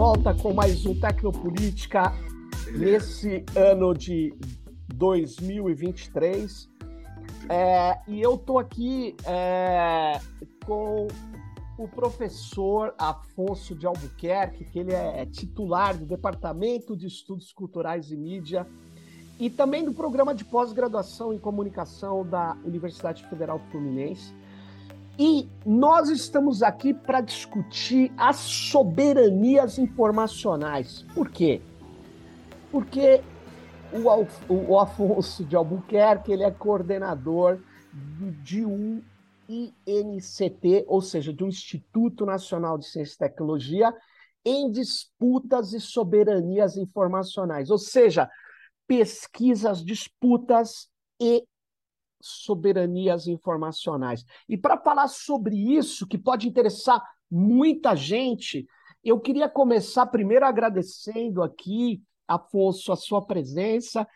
volta com mais um Tecnopolítica nesse ano de 2023. É, e eu estou aqui é, com o professor Afonso de Albuquerque, que ele é titular do Departamento de Estudos Culturais e Mídia e também do programa de pós-graduação em comunicação da Universidade Federal Fluminense. E nós estamos aqui para discutir as soberanias informacionais. Por quê? Porque o, Alf, o Afonso de Albuquerque ele é coordenador de um INCT, ou seja, de um Instituto Nacional de Ciência e Tecnologia, em disputas e soberanias informacionais, ou seja, pesquisas, disputas e soberanias informacionais. E para falar sobre isso, que pode interessar muita gente, eu queria começar primeiro agradecendo aqui, Afonso, a sua presença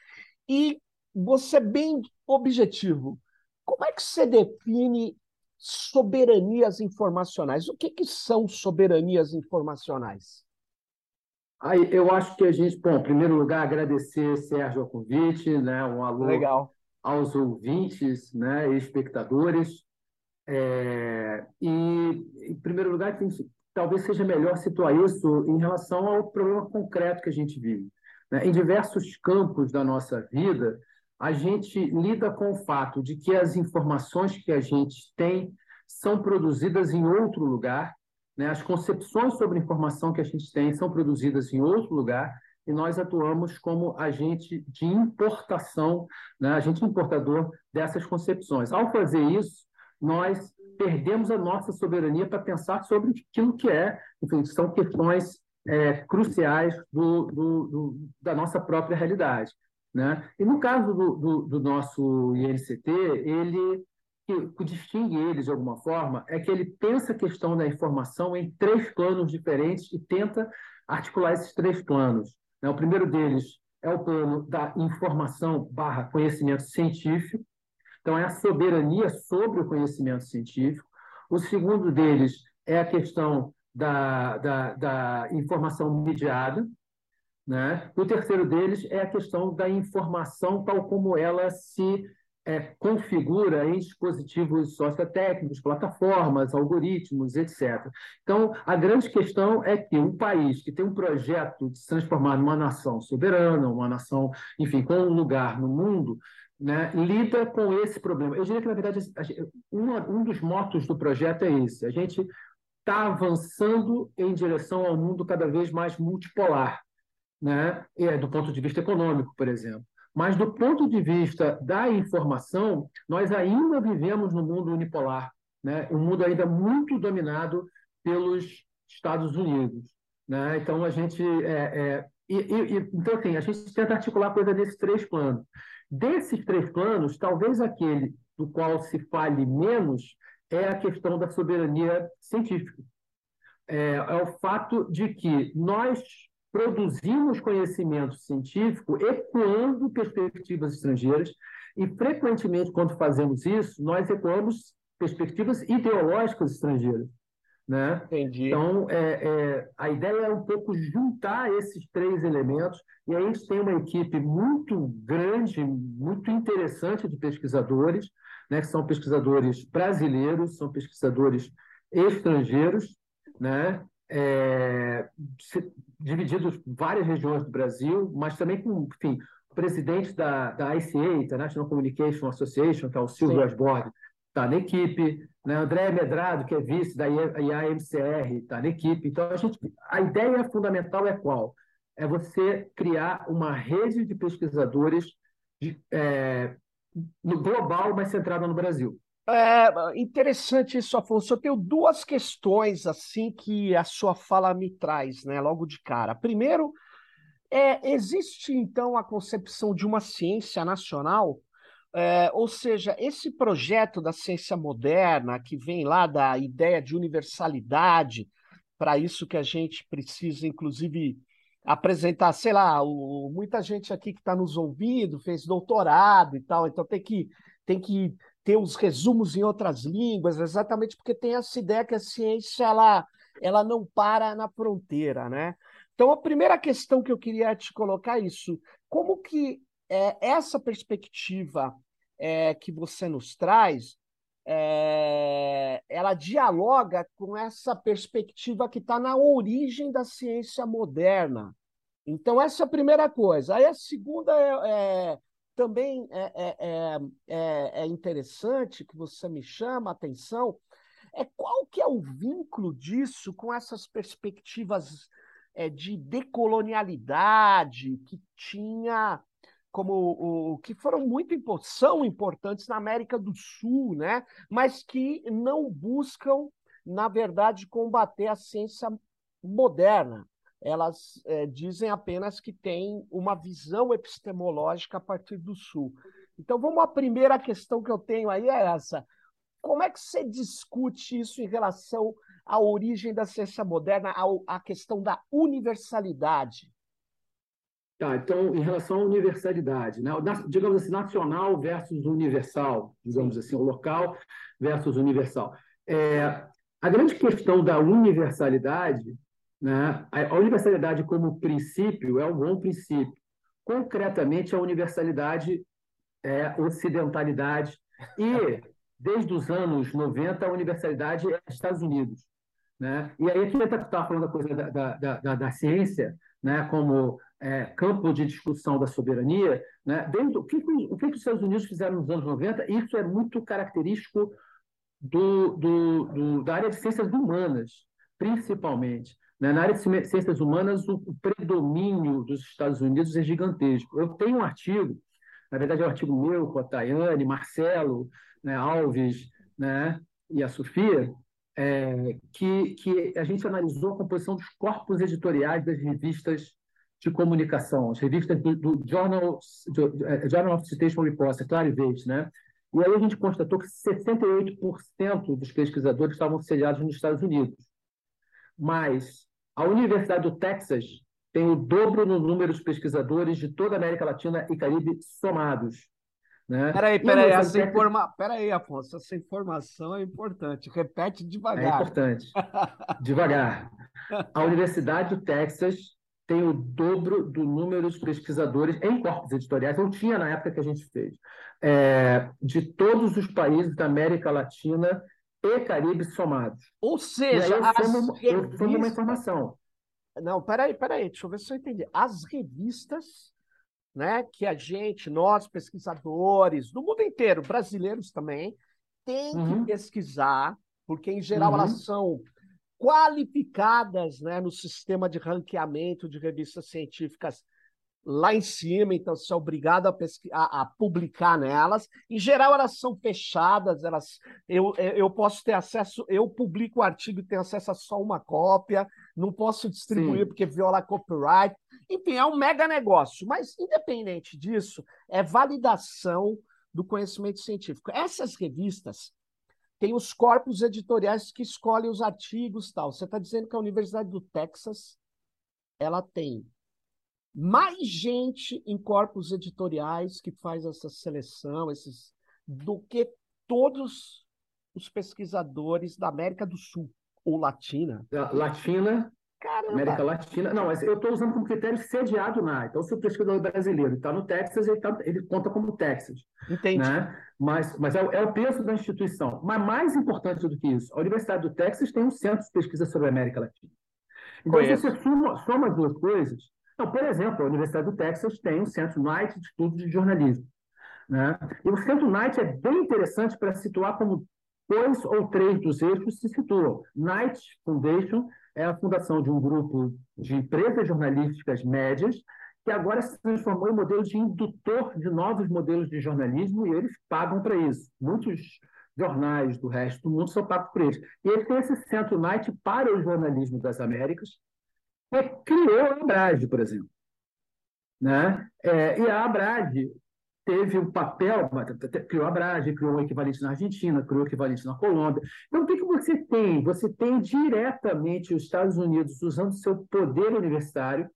e você bem objetivo. Como é que você define soberanias informacionais? O que, que são soberanias informacionais? Aí, eu acho que a gente, bom, em primeiro lugar, agradecer, Sérgio, o convite, né? Um alô Legal aos ouvintes né, e espectadores. É, e, em primeiro lugar, talvez seja melhor situar isso em relação ao problema concreto que a gente vive. Né? Em diversos campos da nossa vida, a gente lida com o fato de que as informações que a gente tem são produzidas em outro lugar, né? as concepções sobre informação que a gente tem são produzidas em outro lugar, e nós atuamos como agente de importação, né, agente importador dessas concepções. Ao fazer isso, nós perdemos a nossa soberania para pensar sobre aquilo que é, enfim, são questões é, cruciais do, do, do, da nossa própria realidade. Né? E no caso do, nosso INCT, ele o que distingue ele de alguma forma é que ele pensa a questão da informação em três planos diferentes e tenta articular esses três planos. Né? O primeiro deles é o plano da informação barra conhecimento científico, então é a soberania sobre o conhecimento científico. O segundo deles é a questão da, da, da informação mediada, né? O terceiro deles é a questão da informação tal como ela se é, configura em dispositivos sociotécnicos, plataformas, algoritmos, etc. Então, a grande questão é que um país que tem um projeto de se transformar numa nação soberana, uma nação, enfim, com um lugar no mundo, né, lida com esse problema. Eu diria que, na verdade, um, dos motos do projeto é esse. A gente está avançando em direção ao mundo cada vez mais multipolar, né, é, do ponto de vista econômico, por exemplo. Mas, do ponto de vista da informação, nós ainda vivemos no mundo unipolar, né? um mundo ainda muito dominado pelos Estados Unidos. Né? Então, a gente. É, é, e, e, então, assim, a gente tenta articular coisa nesses três planos. Desses três planos, talvez aquele do qual se fale menos é a questão da soberania científica. É, é o fato de que nós produzimos conhecimento científico ecoando perspectivas estrangeiras e, frequentemente, quando fazemos isso, nós ecoamos perspectivas ideológicas estrangeiras. Né? Entendi. Então, é, é, a ideia é um pouco juntar esses três elementos, e aí a gente tem uma equipe muito grande, muito interessante de pesquisadores, né, que são pesquisadores brasileiros, são pesquisadores estrangeiros, né, é, divididos em várias regiões do Brasil, mas também com, enfim, o presidente da, da ICA, International Communication Association, que é o Silvio Asborg, está na equipe, né? André Medrado, que é vice da IAMCR, está na equipe. Então, a, gente, a ideia fundamental é qual? É você criar uma rede de pesquisadores de, é, no global, mas centrada no Brasil. É interessante isso, Afonso. Eu tenho duas questões assim que a sua fala me traz, né, logo de cara. Primeiro, é, existe então a concepção de uma ciência nacional, é, ou seja, esse projeto da ciência moderna que vem lá da ideia de universalidade, para isso que a gente precisa, inclusive, apresentar, sei lá, o, muita gente aqui que está nos ouvindo fez doutorado e tal, então tem que tem que ter os resumos em outras línguas, exatamente porque tem essa ideia que a ciência ela, ela não para na fronteira, né? Então, a primeira questão que eu queria te colocar é isso: como que é, essa perspectiva é, que você nos traz, é, ela dialoga com essa perspectiva que está na origem da ciência moderna. Então, essa é a primeira coisa. Aí a segunda é, é também é, é, é, é, interessante que você me chama a atenção é qual que é o vínculo disso com essas perspectivas é, de decolonialidade que tinha como o, que foram muito são importantes na América do Sul, né? mas que não buscam, na verdade, combater a ciência moderna. Elas é, dizem apenas que têm uma visão epistemológica a partir do Sul. Então, vamos à primeira questão que eu tenho aí, é essa. Como é que você discute isso em relação à origem da ciência moderna, à questão da universalidade? Tá, então, em relação à universalidade, né? digamos assim, nacional versus universal, digamos assim, o local versus universal. É, a grande questão da universalidade, né? a universalidade como princípio é um bom princípio. Concretamente, a universalidade é ocidentalidade e, desde os anos 90, a universalidade é Estados Unidos. Né? E aí, está tá falando da coisa da, da, da, da ciência, né, como é, campo de discussão da soberania, né, o, que, o que os Estados Unidos fizeram nos anos 90, isso é muito característico do, do, do, da área de ciências humanas, principalmente. Né? Na área de ciências humanas, o, predomínio dos Estados Unidos é gigantesco. Eu tenho um artigo, na verdade é um artigo meu com a Tayane, Marcelo, né, Alves né, e a Sofia, é, que, que a gente analisou a composição dos corpos editoriais das revistas de comunicação, as revistas do, do Journal, do, é, Journal of Citation Reports, é Clarivate, né? E aí a gente constatou que 68% dos pesquisadores estavam sediados nos Estados Unidos. Mas a Universidade do Texas tem o dobro no número de pesquisadores de toda a América Latina e Caribe somados. Né? Peraí, peraí, essa Texas... informa... peraí, Afonso, essa informação é importante. Repete devagar. É importante. devagar. A Universidade do Texas tem o dobro do número de pesquisadores em corpos editoriais, eu tinha na época que a gente fez, é, de todos os países da América Latina e Caribe somados. Ou seja, eu tomo, revistas... eu uma informação. Não, peraí, peraí, deixa eu ver se eu entendi. As revistas né, que a gente, nós pesquisadores, do mundo inteiro, brasileiros também, tem uhum. que pesquisar, porque em geral uhum. elas são qualificadas né, no sistema de ranqueamento de revistas científicas lá em cima, então você é obrigado a, a, a, publicar nelas. Em geral, elas são fechadas, elas eu, eu posso ter acesso, eu publico o artigo e tenho acesso a só uma cópia, não posso distribuir Sim. porque viola copyright. Enfim, é um mega negócio. Mas, independente disso, é validação do conhecimento científico. Essas revistas tem os corpos editoriais que escolhem os artigos tal. Você está dizendo que a Universidade do Texas ela tem mais gente em corpos editoriais que faz essa seleção, esses do que todos os pesquisadores da América do Sul ou Latina. Latina Caramba. América Latina. Não, mas eu estou usando como critério sediado na. Então, se o pesquisador brasileiro está no Texas, ele, tá, ele, conta como Texas. Entendi. Né? Mas, mas é, é, o peso da instituição. Mas mais importante do que isso, a Universidade do Texas tem um centro de pesquisa sobre a América Latina. Então, se você soma, soma as duas coisas. Não, por exemplo, a Universidade do Texas tem um centro Knight de estudo de jornalismo. Né? E o centro Knight é bem interessante para situar como dois ou três dos eixos se situam. Knight Foundation é a fundação de um grupo de empresas jornalísticas médias que agora se transformou em modelo de indutor de novos modelos de jornalismo e eles pagam para isso. Muitos jornais do resto do mundo são pagos por eles. E ele tem esse Centro Knight para o jornalismo das Américas, que criou a Abrage, por exemplo. Né? É, e a Abrage teve o um papel, criou a Brage, criou um equivalente na Argentina, criou um equivalente na Colômbia. Então, o que, que você tem? Você tem diretamente os Estados Unidos usando seu poder universitário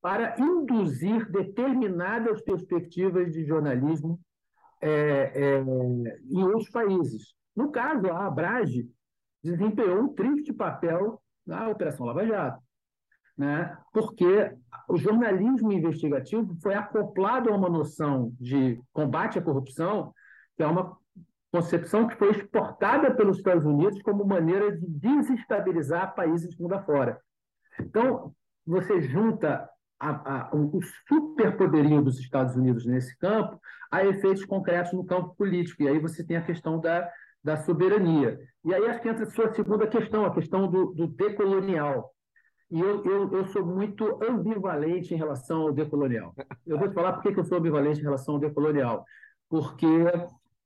para induzir determinadas perspectivas de jornalismo é, é, em outros países. No caso, a Abrage desempenhou um triste papel na Operação Lava Jato. Né? porque o jornalismo investigativo foi acoplado a uma noção de combate à corrupção, que é uma concepção que foi exportada pelos Estados Unidos como maneira de desestabilizar países mundo afora. Então, você junta a, a, o superpoderio dos Estados Unidos nesse campo a efeitos concretos no campo político. E aí você tem a questão da, da soberania. E aí acho que entra a sua segunda questão, a questão do, do decolonial. E eu, eu, eu sou muito ambivalente em relação ao decolonial. Eu vou te falar por que eu sou ambivalente em relação ao decolonial. Porque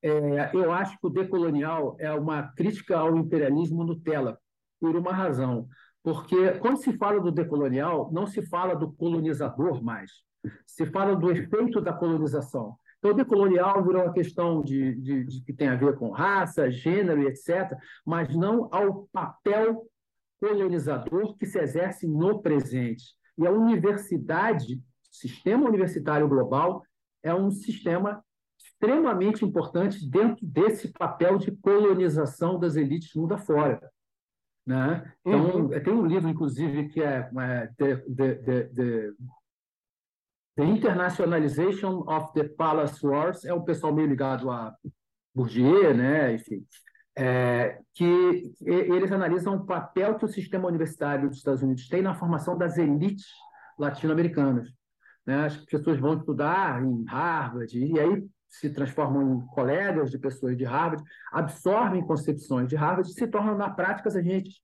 é, eu acho que o decolonial é uma crítica ao imperialismo Nutella, por uma razão. Porque quando se fala do decolonial, não se fala do colonizador mais, se fala do efeito da colonização. Então, o decolonial virou uma questão de, de, de, que tem a ver com raça, gênero e etc., mas não ao papel colonizador que se exerce no presente. E a universidade, sistema universitário global, é um sistema extremamente importante dentro desse papel de colonização das elites mundo afora. Né? Então, uhum. tem um livro, inclusive, que é, é the, the, the, the, Internationalization of the Palace Wars, é um pessoal meio ligado a Bourdieu, né? enfim, é, que eles analisam o papel que o sistema universitário dos Estados Unidos tem na formação das elites latino-americanas. Né? As pessoas vão estudar em Harvard, e aí se transformam em colegas de pessoas de Harvard, absorvem concepções de Harvard e se tornam, na prática, agentes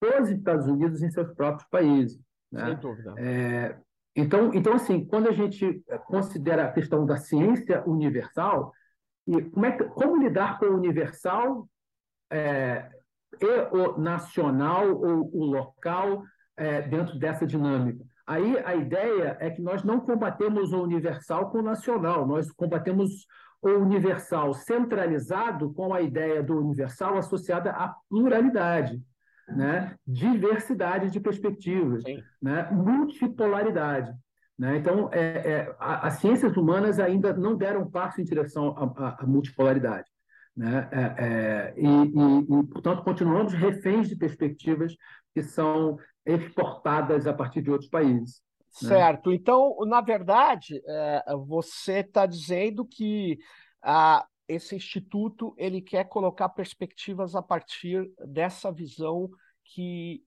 dos Estados Unidos em seus próprios países. Né? Sem dúvida. É, então, então, assim, quando a gente considera a questão da ciência universal, e como, é que, como lidar com o universal é, e o nacional ou o local é, dentro dessa dinâmica? Aí a ideia é que nós não combatemos o universal com o nacional, nós combatemos o universal centralizado com a ideia do universal associada à pluralidade, né? diversidade de perspectivas, né? multipolaridade. Né? Então, é, é, as ciências humanas ainda não deram passo em direção à, à multipolaridade. Né? É, é, e, e, e, portanto, continuamos reféns de perspectivas que são exportadas a partir de outros países. Né? Certo. Né? Então, na verdade, é, você está dizendo que a, esse instituto ele quer colocar perspectivas a partir dessa visão que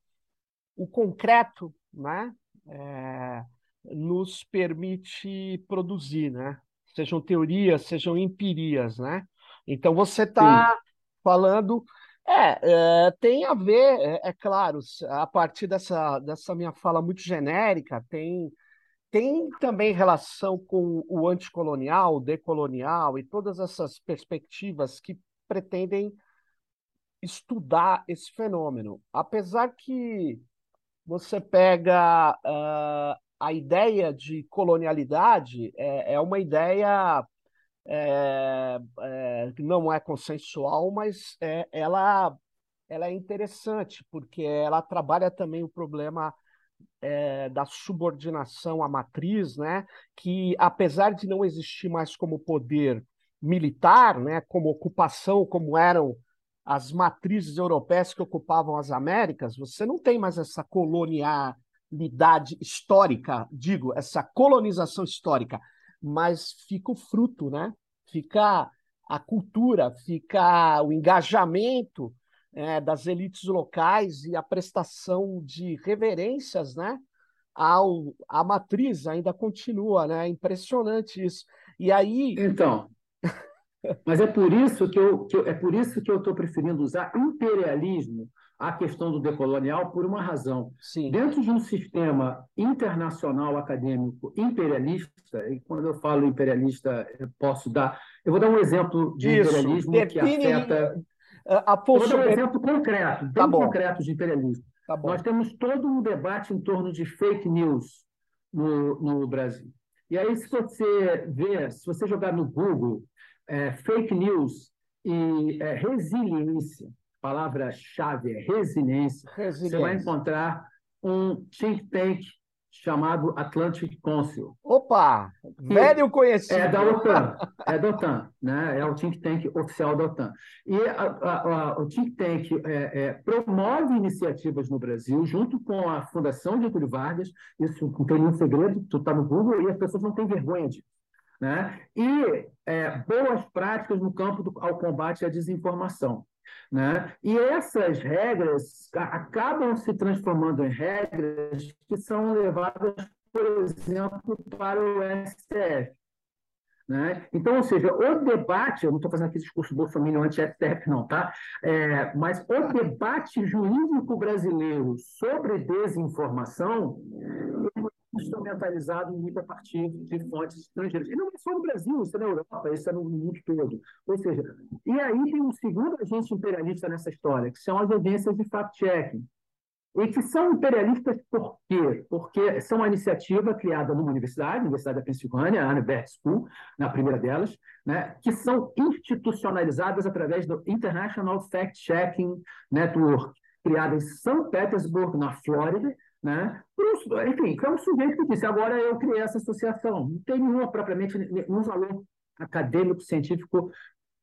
o concreto, né, é, nos permite produzir, né? Sejam teorias, sejam empirias, né? Então você está falando é, é, tem a ver, é, é, claro, a partir dessa, dessa minha fala muito genérica, tem, tem também relação com o anticolonial, o decolonial e todas essas perspectivas que pretendem estudar esse fenômeno. Apesar que você pega uh, a ideia de colonialidade, é, é uma ideia é, é, não é consensual, mas é, ela, ela é interessante, porque ela trabalha também o problema é, da subordinação à matriz, né, que apesar de não existir mais como poder militar, né, como ocupação, como eram as matrizes europeias que ocupavam as Américas, você não tem mais essa colonialidade histórica, digo, essa colonização histórica mas fica o fruto, né? Fica a cultura, fica o engajamento é, das elites locais e a prestação de reverências, né? Ao, a matriz ainda continua, né? É impressionante isso. E aí. Então. Mas é por isso que eu, que eu é por isso que eu estou preferindo usar imperialismo a questão do decolonial por uma razão. Sim. Dentro de um sistema internacional acadêmico imperialista, e quando eu falo imperialista, eu posso dar. Eu vou dar um exemplo de Isso. imperialismo Define... que afeta. A vou dar um exemplo concreto, bem tá concreto de imperialismo. Tá Nós temos todo um debate em torno de fake news no, no Brasil. E aí, se você ver, se você jogar no Google é, fake news e é, resiliência, palavra-chave é resiliência, resiliência, você vai encontrar um think tank chamado Atlantic Council. Opa! Velho conhecido. É da OTAN, é da OTAN, né? é o think tank oficial da OTAN. E a, a, a, o think tank é, é, promove iniciativas no Brasil, junto com a Fundação Getúlio Vargas, isso não tem nenhum segredo, tu está no Google e as pessoas não têm vergonha disso. Né? E é, boas práticas no campo do, ao combate à desinformação. Né? E essas regras acabam se transformando em regras que são levadas, por exemplo, para o STF. Né? Então, ou seja, o debate, eu não estou fazendo aqui discurso bolsonaro anti-STF, não, tá? É, mas o debate jurídico brasileiro sobre desinformação instrumentalizado muito a partir de fontes estrangeiras. E não é só no Brasil, isso é na Europa, isso é no mundo todo. Ou seja, e aí tem um segundo agente imperialista nessa história, que são as agências de fact-checking. E que são imperialistas por quê? Porque são uma iniciativa criada numa universidade, a Universidade da Pensilvânia, a Annenberg School, na primeira delas, né, que são institucionalizadas através do International Fact-Checking Network, criada em São Petersburgo, na Flórida, né? Enfim, foi um sujeito que disse, agora eu criei essa associação. Não tem nenhuma propriamente, nenhum valor acadêmico, científico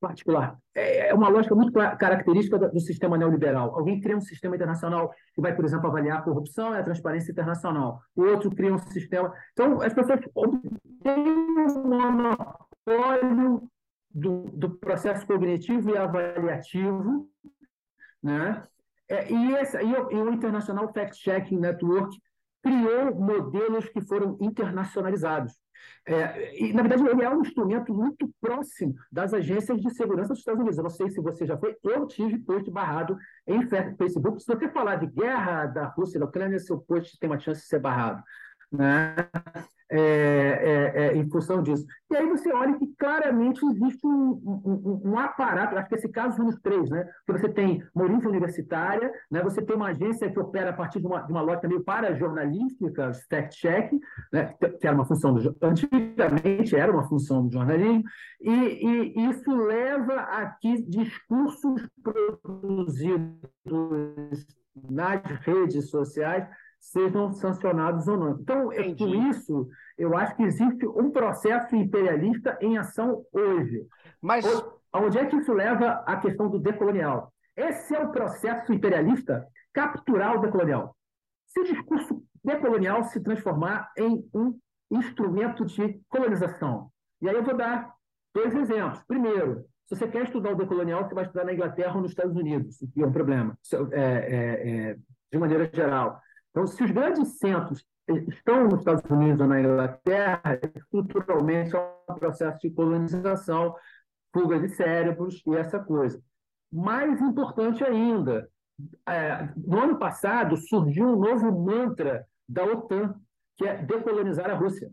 particular. É, é uma lógica muito característica do sistema neoliberal. Alguém cria um sistema internacional que vai, por exemplo, avaliar a corrupção e a transparência internacional. O outro cria um sistema... Então, as pessoas têm um monopólio do, do processo cognitivo e avaliativo, né? É, e, essa, e, o, e o International Fact Checking Network criou modelos que foram internacionalizados. É, e, na verdade, ele é um instrumento muito próximo das agências de segurança dos Estados Unidos. Eu não sei se você já foi, eu tive post barrado em Facebook. Se você falar de guerra da Rússia e da Ucrânia, seu post tem uma chance de ser barrado. Né? É, é, é, em função disso. E aí você olha que claramente existe um, um, um aparato, acho que esse caso um dos três, né? Que você tem uma origem universitária, né? você tem uma agência que opera a partir de uma, de uma lógica meio para-jornalística, fact-check, né? que era uma função do, antigamente era uma função do jornalismo, e, e isso leva a que discursos produzidos nas redes sociais sejam sancionados ou não. Então, é por isso, eu acho que existe um processo imperialista em ação hoje. Mas onde é que isso leva à questão do decolonial? Esse é o processo imperialista capturar o decolonial. Se o discurso decolonial se transformar em um instrumento de colonização. E aí eu vou dar dois exemplos. Primeiro, se você quer estudar o decolonial, você vai estudar na Inglaterra ou nos Estados Unidos, que é um problema, é, é, é, de maneira geral. Então, se os grandes centros estão nos Estados Unidos ou na Inglaterra, estruturalmente é um processo de colonização, fuga de cérebros e essa coisa. Mais importante ainda, é, no ano passado surgiu um novo mantra da OTAN, que é decolonizar a Rússia.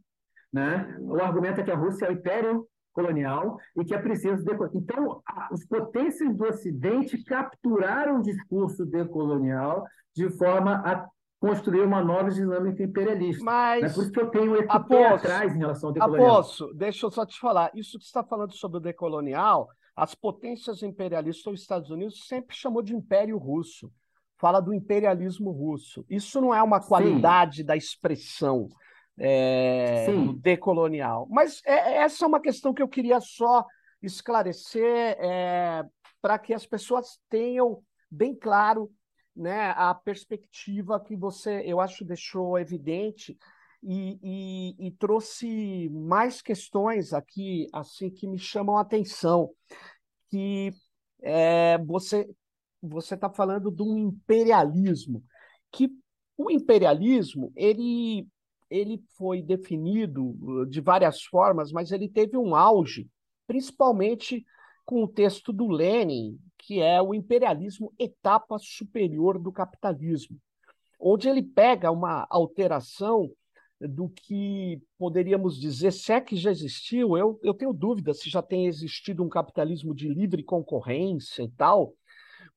Né? O argumento é que a Rússia é o império colonial e que é preciso decolonizar. Então, os potências do Ocidente capturaram o discurso decolonial de forma a construir uma nova dinâmica imperialista. Mas, né? Por isso que eu tenho esse Aposto, pé atrás em relação ao decolonial. Aposto, deixa eu só te falar, isso que você está falando sobre o decolonial, as potências imperialistas, os Estados Unidos sempre chamou de Império Russo, fala do imperialismo russo. Isso não é uma qualidade Sim. da expressão é, do decolonial. Mas é, essa é uma questão que eu queria só esclarecer é, para que as pessoas tenham bem claro né, a perspectiva que você, eu acho, deixou evidente e, e, e, trouxe mais questões aqui assim que me chamam a atenção. Que é, você você está falando de um imperialismo que o imperialismo ele ele foi definido uh, de várias formas, mas ele teve um auge, principalmente com o texto do Lenin, que é o imperialismo etapa superior do capitalismo, onde ele pega uma alteração do que poderíamos dizer, se é que já existiu, eu, eu tenho dúvida se já tem existido um capitalismo de livre concorrência e tal,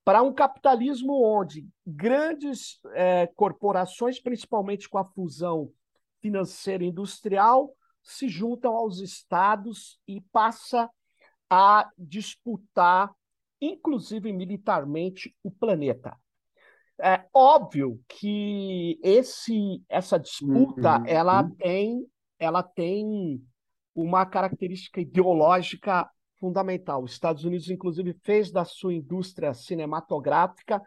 para um capitalismo onde grandes é, corporações, principalmente com a fusão financeira e industrial, se juntam aos estados e passa a disputar, inclusive militarmente, o planeta. É óbvio que esse, essa disputa uhum. ela tem, ela tem uma característica ideológica fundamental. Os Estados Unidos, inclusive, fez da sua indústria cinematográfica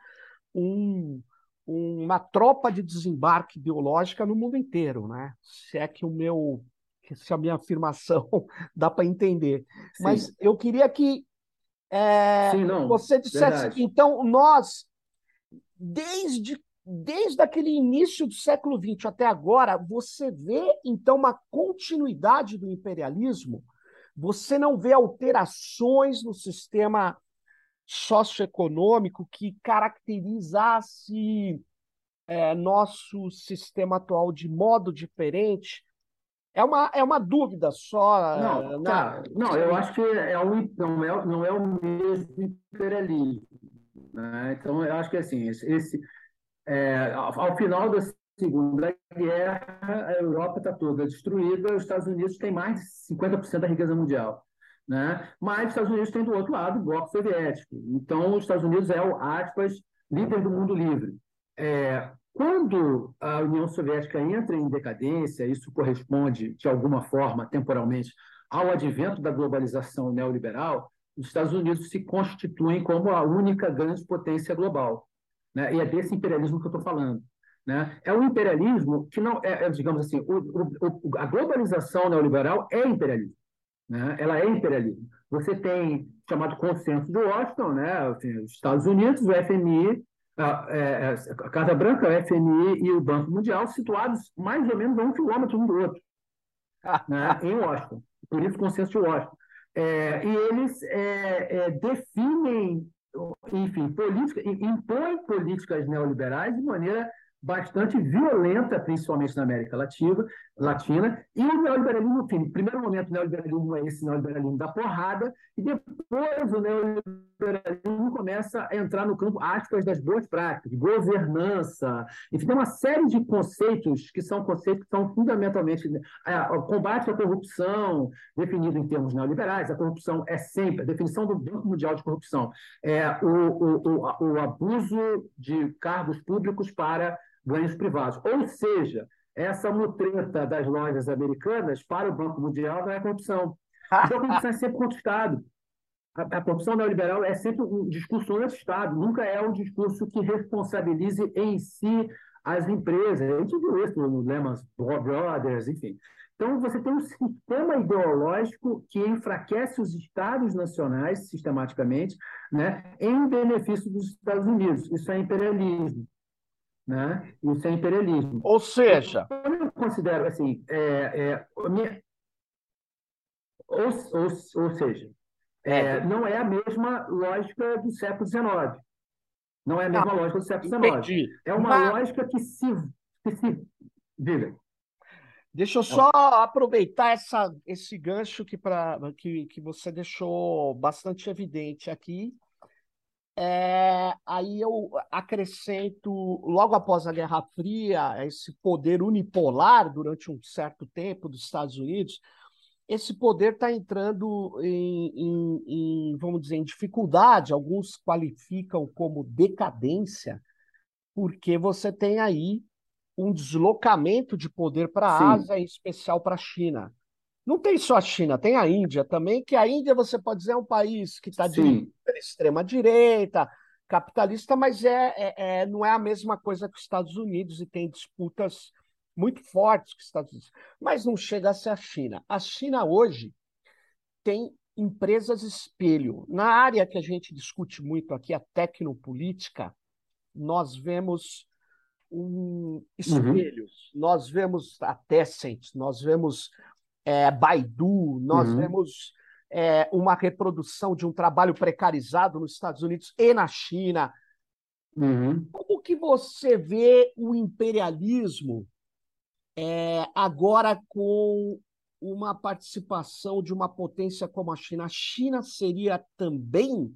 um, uma tropa de desembarque ideológica no mundo inteiro, né? Se é que o meu, se a minha afirmação dá para entender. Sim. Mas eu queria que é, Sim, não, você dissesse, verdade. então nós desde desde aquele início do século XX até agora, você vê então uma continuidade do imperialismo. Você não vê alterações no sistema socioeconômico que caracterizasse é, nosso sistema atual de modo diferente? É uma, é uma dúvida só. Não, tá. não eu acho que é um, não, é, não é o mesmo imperialismo. Né? Então, eu acho que assim, esse, é, ao, ao, final da Segunda Guerra, a Europa está toda destruída, os Estados Unidos têm mais de 50% da riqueza mundial. Né? Mas os Estados Unidos têm do outro lado o bloco soviético. Então, os Estados Unidos é o, aspas, líder do mundo livre. É, quando a União Soviética entra em decadência, isso corresponde, de alguma forma, temporalmente, ao advento da globalização neoliberal, os Estados Unidos se constituem como a única grande potência global. Né? E é desse imperialismo que eu estou falando. Né? É um imperialismo que não é, é digamos assim, o, o, a globalização neoliberal é imperialismo. Né? Ela é imperialismo. Você tem chamado consenso de Washington, né? Assim, os Estados Unidos, o FMI, a, é, é, a, Casa Branca, o FMI e o Banco Mundial situados mais ou menos a um quilômetro um do outro, né? em Washington. Por isso, consenso de Washington. É, e eles é, é, definem, enfim, política, impõem políticas neoliberais de maneira bastante violenta, principalmente na América Latina, Latina e o neoliberalismo, enfim, no primeiro momento o neoliberalismo é esse neoliberalismo da porrada, e depois o neoliberalismo começa a entrar no campo, aspas, das boas práticas, governança, enfim, tem uma série de conceitos que são conceitos que são fundamentalmente é, combate à corrupção, definido em termos neoliberais, a corrupção é sempre, a definição do Banco Mundial de Corrupção, é o, o, o, o abuso de cargos públicos para ganhos privados. Ou seja, essa mutreta das lojas americanas para o Banco Mundial não é corrupção. Então, a corrupção é sempre contra o Estado. A, a corrupção neoliberal é sempre um discurso anti-Estado, nunca é um discurso que responsabilize em si as empresas. A gente viu isso no Lehman Brothers, enfim. Então, você tem um sistema ideológico que enfraquece os Estados nacionais sistematicamente né, em benefício dos Estados Unidos. Isso é imperialismo né? Isso é imperialismo. Ou seja, eu considero assim, é, é, minha... ou, ou, ou seja, é, é, não é a mesma lógica do século XIX. Não é a mesma não, lógica do século XIX. É uma Mas... lógica que se, que se. Diga. Deixa eu só aproveitar essa, esse gancho que, pra, que, que você deixou bastante evidente aqui é, aí eu acrescento, logo após a Guerra Fria, esse poder unipolar durante um certo tempo dos Estados Unidos, esse poder está entrando em, em, em, vamos dizer, em dificuldade, alguns qualificam como decadência, porque você tem aí um deslocamento de poder para a Ásia, em especial para a China. Não tem só a China, tem a Índia também, que a Índia você pode dizer é um país que está de extrema direita, capitalista, mas é, é, é, não é a mesma coisa que os Estados Unidos e tem disputas muito fortes com os Estados Unidos. Mas não chega a ser a China. A China hoje tem empresas espelho. Na área que a gente discute muito aqui, a tecnopolítica, nós vemos um espelhos, uhum. nós vemos a Tencent, nós vemos é, Baidu, nós uhum. vemos é, uma reprodução de um trabalho precarizado nos Estados Unidos e na China. Uhum. Como que você vê o imperialismo é, agora com uma participação de uma potência como a China? A China seria também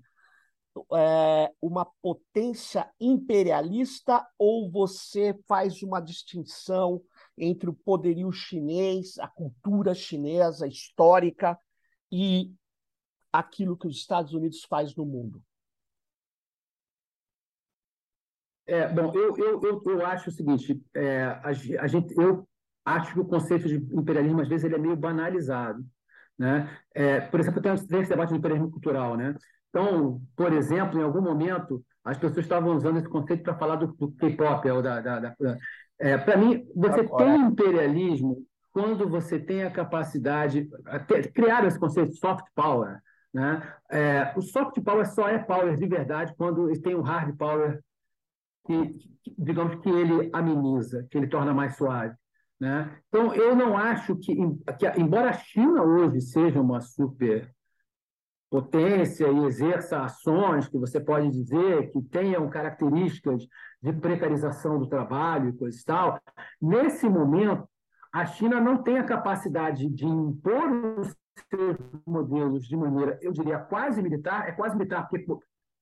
é, uma potência imperialista ou você faz uma distinção entre o poderio chinês, a cultura chinesa histórica e aquilo que os Estados Unidos faz no mundo? É, bom, eu, eu, eu, eu acho o seguinte, é, a, a, gente, eu acho que o conceito de imperialismo, às vezes, ele é meio banalizado. Né? É, por exemplo, tem esse debate de imperialismo cultural. Né? Então, por exemplo, em algum momento, as pessoas estavam usando esse conceito para falar do, do K-pop. Da, da, da, é, para mim, você Agora. tem imperialismo quando você tem a capacidade, criar esse conceito de soft power. Né? É, o soft power só é power de verdade quando tem um hard power que, digamos que ele ameniza, que ele torna mais suave. Né? Então, eu não acho que, que, embora a China hoje seja uma super potência e exerça ações que você pode dizer que tenham características de precarização do trabalho e coisa e tal, nesse momento, a China não tem a capacidade de impor os seus modelos de maneira, eu diria, quase militar, é quase militar, porque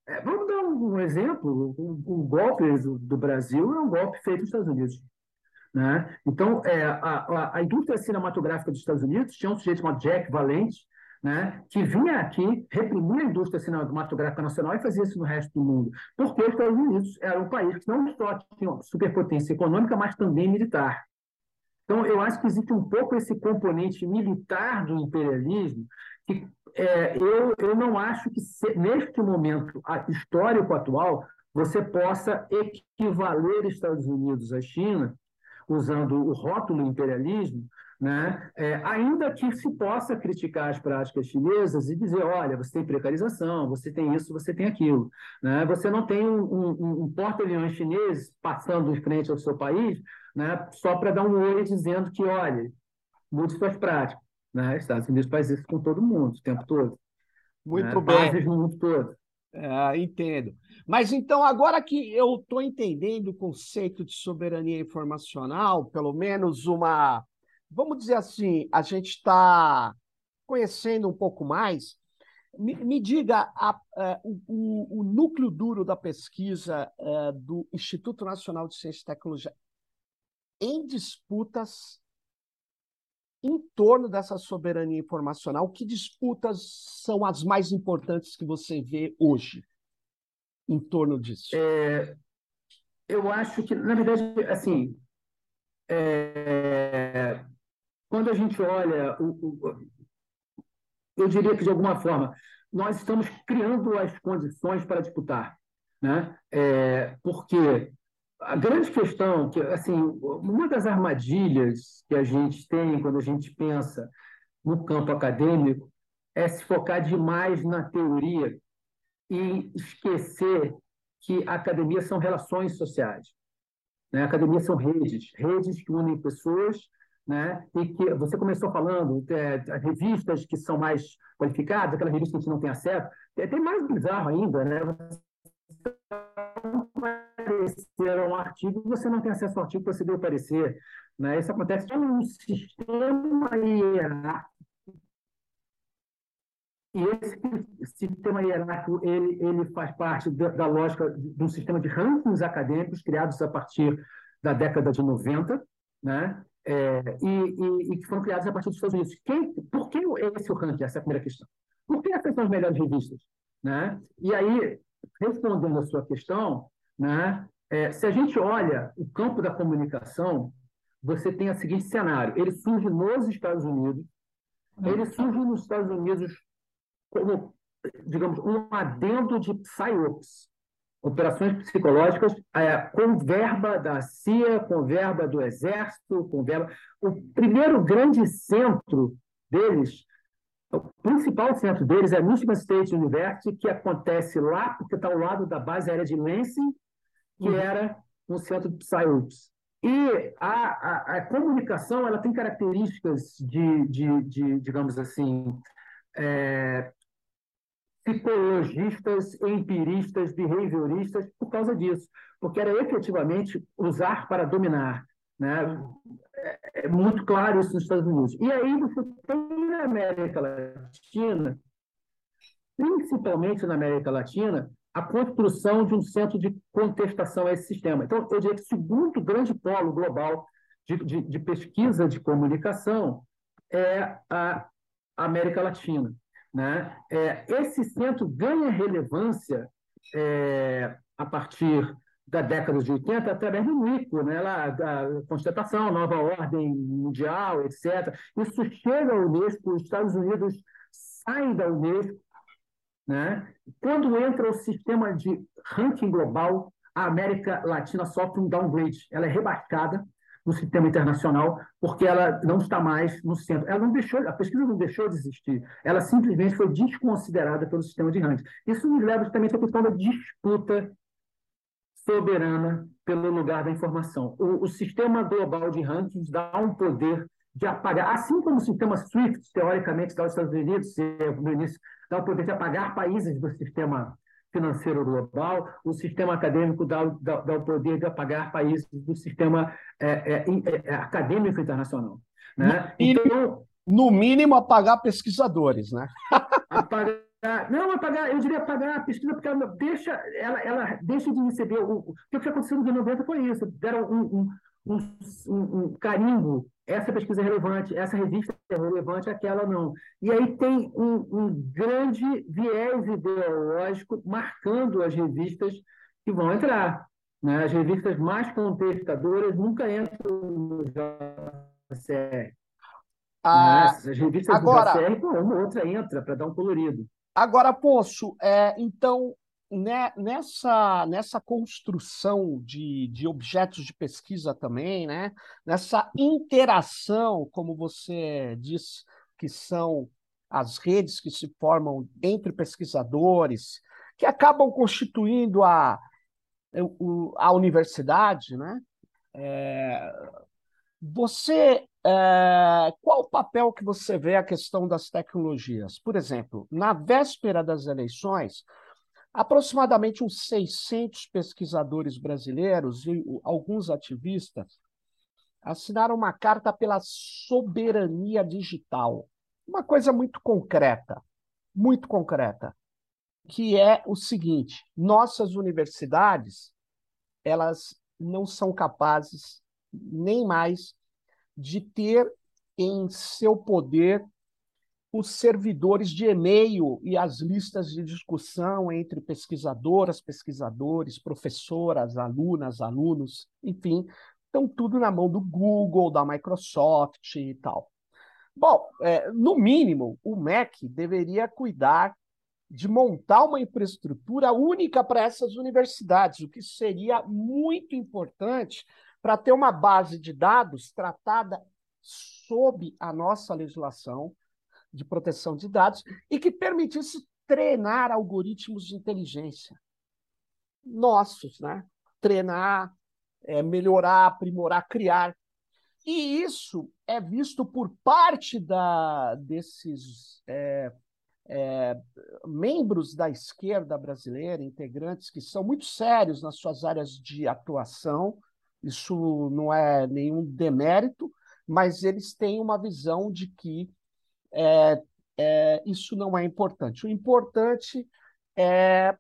é, vamos dar um exemplo: o, o golpe do, do, Brasil é um golpe feito nos Estados Unidos. Né? Então, é, a, a, a, indústria cinematográfica dos Estados Unidos tinha um sujeito chamado Jack Valente, né, que vinha aqui, reprimia a indústria cinematográfica nacional e fazia isso no resto do mundo. Porque os Estados Unidos era um país que não só tinha superpotência econômica, mas também militar. Então, eu acho que existe um pouco esse componente militar do imperialismo que é, eu, eu não acho que, se, neste momento histórico atual, você possa equivaler Estados Unidos à China, usando o rótulo imperialismo, né? É, ainda que se possa criticar as práticas chinesas e dizer, olha, você tem precarização, você tem isso, você tem aquilo. Né? Você não tem um, um, um porta-aviões chinês passando em frente ao seu país né? só para dar um oi dizendo que, olha, mude suas práticas. Né? Estados Unidos faz isso com todo mundo, o tempo todo. Muito né? bem. Bases no mundo todo. É, entendo. Mas então, agora que eu estou entendendo o conceito de soberania informacional, pelo menos uma. Vamos dizer assim, a gente está conhecendo um pouco mais. Me, me diga a, a, o, o, núcleo duro da pesquisa a, é, do Instituto Nacional de Ciência e Tecnologia em disputas em torno dessa soberania informacional, que disputas são as mais importantes que você vê hoje em torno disso? É, eu acho que, na verdade, assim, é, quando a gente olha, o, o, eu diria que, de alguma forma, nós estamos criando as condições para disputar. Né? É, porque a grande questão, que assim, uma das armadilhas que a gente tem quando a gente pensa no campo acadêmico é se focar demais na teoria e esquecer que a academia são relações sociais. Né? A academia são redes, redes que unem pessoas, né? E que você começou falando, é, revistas que são mais qualificadas, aquelas revistas que a gente não tem acesso, tem mais bizarro ainda, né? aparecer um artigo e você não tem acesso ao artigo para você deu parecer. Né? Isso acontece um sistema hierárquico. E esse sistema hierárquico ele, ele faz parte da, da lógica de um sistema de rankings acadêmicos criados a partir da década de 90, né? É, e, e, que foram criados a partir dos Estados Unidos. Quem, por que esse o ranking? Essa é a primeira questão. Por que essas são as melhores revistas? Né? E aí, respondendo a sua questão, né, é, se a gente olha o campo da comunicação, você tem o seguinte cenário: ele surge nos Estados Unidos, ele surge nos Estados Unidos como, digamos, um adendo de PSYOPs, operações psicológicas, é, com verba da CIA, com verba do Exército, com verba. O primeiro grande centro deles o principal centro deles é a Michigan State University, que acontece lá, porque está ao lado da base aérea de Lansing, que uhum. era um centro de PsyOps. E a, a, a, comunicação ela tem características de, de, de digamos assim, é, psicologistas, empiristas, behavioristas por causa disso, porque era efetivamente usar para dominar. Né? É, é muito claro isso nos Estados Unidos. E aí você tem na América Latina, principalmente na América Latina, a construção de um centro de contestação a esse sistema. Então, eu diria que o segundo grande polo global de, de, de pesquisa de comunicação é a América Latina. Né? É, esse centro ganha relevância é, a partir da década de 80 através do NICO, né, lá, da Constatação, Nova Ordem Mundial, etc. Isso chega à Unesco, os Estados Unidos saem da Unesco. Né? Quando entra o sistema de ranking global, a América Latina sofre um downgrade, ela é rebaixada no sistema internacional porque ela não está mais no centro. Ela não deixou, a pesquisa não deixou de existir, ela simplesmente foi desconsiderada pelo sistema de ranking. Isso nos leva justamente à questão da disputa soberana pelo lugar da informação. O, o, sistema global de rankings dá um poder de apagar, assim como o sistema SWIFT, teoricamente, dos Estados Unidos, no início, dá o poder de apagar países do sistema financeiro global, o sistema acadêmico dá, dá, dá o poder de apagar países do sistema é, é, é, acadêmico internacional. Né? No, então, no mínimo, apagar pesquisadores, né? apagar não, apagar, eu diria apagar a pesquisa, porque ela deixa, ela, ela deixa de receber. O, o que aconteceu nos anos 90 foi isso: deram um, um, um, um, carimbo. Essa pesquisa é relevante, essa revista é relevante, aquela não. E aí tem um, grande viés ideológico marcando as revistas que vão entrar. Né? As revistas mais contestadoras nunca entram no JCR. Ah, né? As revistas agora... do JCR, uma outra entra para dar um colorido. Agora, Poço, é, então, nessa, nessa construção de, de objetos de pesquisa também, né, nessa interação, como você diz, que são as redes que se formam entre pesquisadores, que acabam constituindo a, a universidade, né? É, você é, qual o papel que você vê a questão das tecnologias? Por exemplo, na véspera das eleições, aproximadamente uns 600 pesquisadores brasileiros e alguns ativistas assinaram uma carta pela soberania digital. Uma coisa muito concreta, muito concreta, que é o seguinte: nossas universidades, elas não são capazes nem mais de ter em seu poder os servidores de e-mail e as listas de discussão entre pesquisadoras, pesquisadores, professoras, alunas, alunos, enfim, estão tudo na mão do Google, da Microsoft e tal. Bom, é, no mínimo, o MEC deveria cuidar de montar uma infraestrutura única para essas universidades, o que seria muito importante para ter uma base de dados tratada sob a nossa legislação de proteção de dados e que permitisse treinar algoritmos de inteligência nossos, né? Treinar, é, melhorar, aprimorar, criar. E isso é visto por parte da, desses é, é, membros da esquerda brasileira, integrantes que são muito sérios nas suas áreas de atuação, isso não é nenhum demérito, mas eles têm uma visão de que é, é, isso não é importante. O importante é,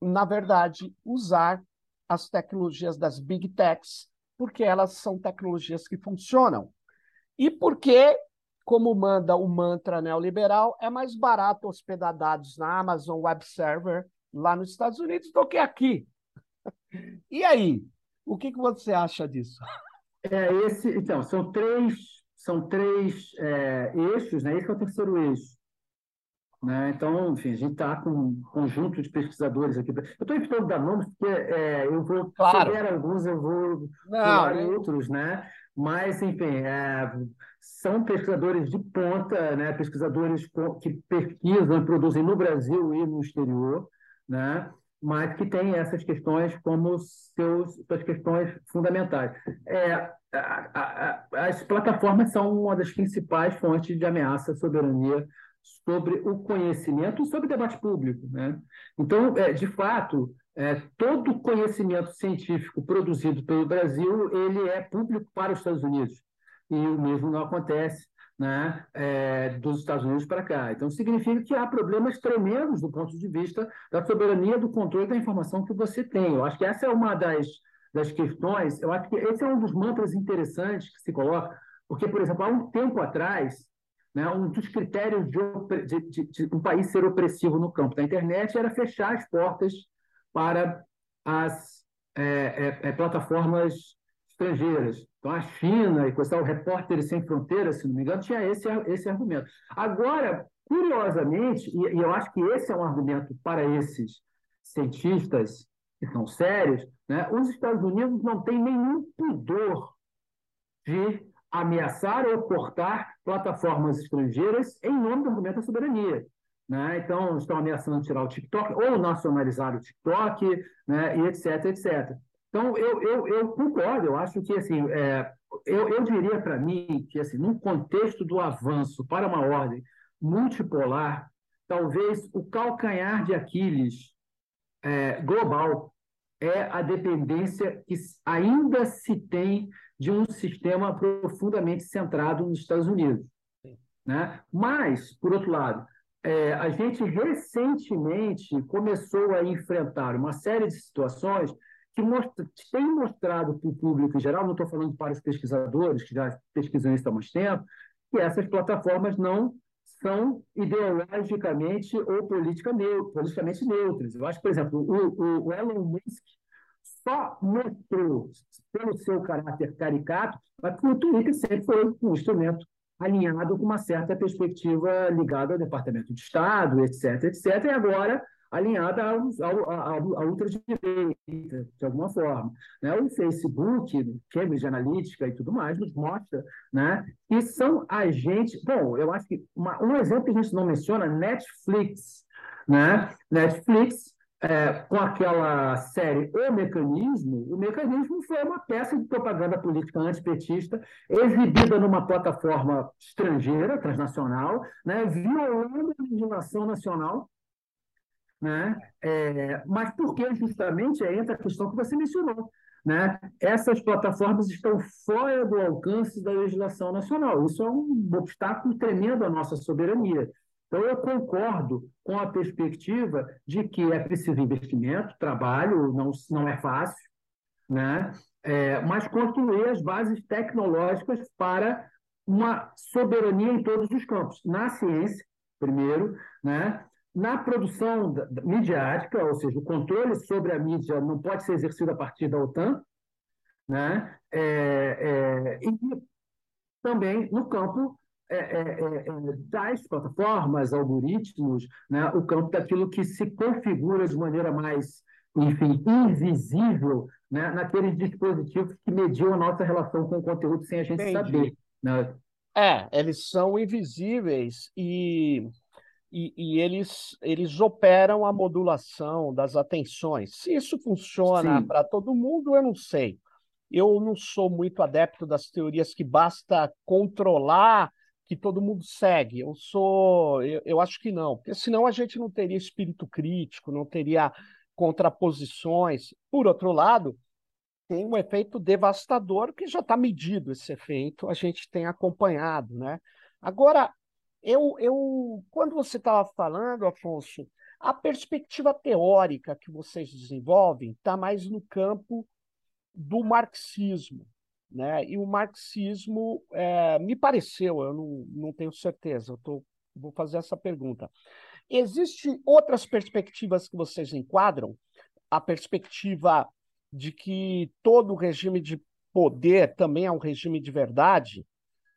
na verdade, usar as tecnologias das big techs, porque elas são tecnologias que funcionam. E porque, como manda o mantra neoliberal, é mais barato hospedar dados na Amazon Web Server lá nos Estados Unidos do que aqui. E aí? O que, que você acha disso? É, esse, então, são três, são três é, eixos, né? Esse é o terceiro eixo. Né? Então, enfim, a gente está com um conjunto de pesquisadores aqui. Eu estou evitando dar nomes, porque é, eu vou claro. alguns, eu vou falar outros, né? Mas, enfim, é, são pesquisadores de ponta, né? pesquisadores que pesquisam e produzem no Brasil e no exterior, né? mas que tem essas questões como seus, suas questões fundamentais. É, a, a, as plataformas são uma das principais fontes de ameaça à soberania sobre o conhecimento sobre o debate público. Né? Então, é, de fato, é, todo conhecimento científico produzido pelo Brasil ele é público para os Estados Unidos. E o mesmo não acontece né, é, dos Estados Unidos para cá. Então, significa que há problemas tremendos do ponto de vista da soberania do controle da informação que você tem. Eu acho que essa é uma das, das questões, eu acho que esse é um dos mantras interessantes que se coloca, porque, por exemplo, há um tempo atrás, né, um dos critérios de, de, de, de um país ser opressivo no campo da internet era fechar as portas para as é, é, é plataformas estrangeiras. Então, a China e o Repórteres Sem Fronteiras, se não me engano, tinha esse, esse argumento. Agora, curiosamente, e, e eu acho que esse é um argumento para esses cientistas que são sérios, né, os Estados Unidos não têm nenhum pudor de ameaçar ou cortar plataformas estrangeiras em nome do argumento da soberania. Né? Então, estão ameaçando tirar o TikTok ou nacionalizar o TikTok, né? e etc, etc. Então, eu, eu, eu concordo, eu acho que, assim, é, eu, eu diria para mim que, assim, num contexto do avanço para uma ordem multipolar, talvez o calcanhar de Aquiles é, global é a dependência que ainda se tem de um sistema profundamente centrado nos Estados Unidos. Né? Mas, por outro lado, é, a gente recentemente começou a enfrentar uma série de situações que mostra, tem mostrado para o público em geral, não estou falando para os pesquisadores que já pesquisam isso há mais tempo, que essas plataformas não são ideologicamente ou politicamente neutras. Eu acho, por exemplo, o, o Elon Musk só mostrou, pelo seu caráter caricato, que o Twitter sempre foi um instrumento alinhado com uma certa perspectiva ligada ao Departamento de Estado, etc., etc., e agora alinhada à ultradireita, de alguma forma. Né? O Facebook, Cambridge Analytica e tudo mais, nos mostra né, que são agentes... Bom, eu acho que uma, um exemplo que a gente não menciona, Netflix. Né? Netflix é, com aquela série O Mecanismo, o Mecanismo foi uma peça de propaganda política antipetista exibida numa plataforma estrangeira, transnacional, né, violando a legislação nacional, né, é, mas porque justamente entra a questão que você mencionou. Né? Essas plataformas estão fora do alcance da legislação nacional. Isso é um obstáculo tremendo à nossa soberania. Então, eu concordo com a perspectiva de que é preciso investimento, trabalho, não, não é fácil, né? É, mas construir as bases tecnológicas para uma soberania em todos os campos. Na ciência, primeiro, né? Na produção midiática, ou seja, o controle sobre a mídia não pode ser exercido a partir da OTAN, né? É, é, e também no campo é, é, é, é, das plataformas, algoritmos, né, o campo daquilo que se configura de maneira mais, enfim, invisível né, naqueles dispositivos que mediam a nossa relação com o conteúdo sem a gente Entendi. saber. Né? É, eles são invisíveis e, e, e, eles, eles operam a modulação das atenções. Se isso funciona para todo mundo, eu não sei. Eu não sou muito adepto das teorias que basta controlar que todo mundo segue. Eu sou, eu, eu acho que não, porque senão a gente não teria espírito crítico, não teria contraposições. Por outro lado, tem um efeito devastador que já está medido esse efeito, a gente tem acompanhado, né? Agora, eu, eu quando você estava falando, Afonso, a perspectiva teórica que vocês desenvolvem está mais no campo do marxismo, né? E o marxismo é, me pareceu, eu não, não tenho certeza, eu tô, vou fazer essa pergunta. Existem outras perspectivas que vocês enquadram? A perspectiva de que todo regime de poder também é um regime de verdade,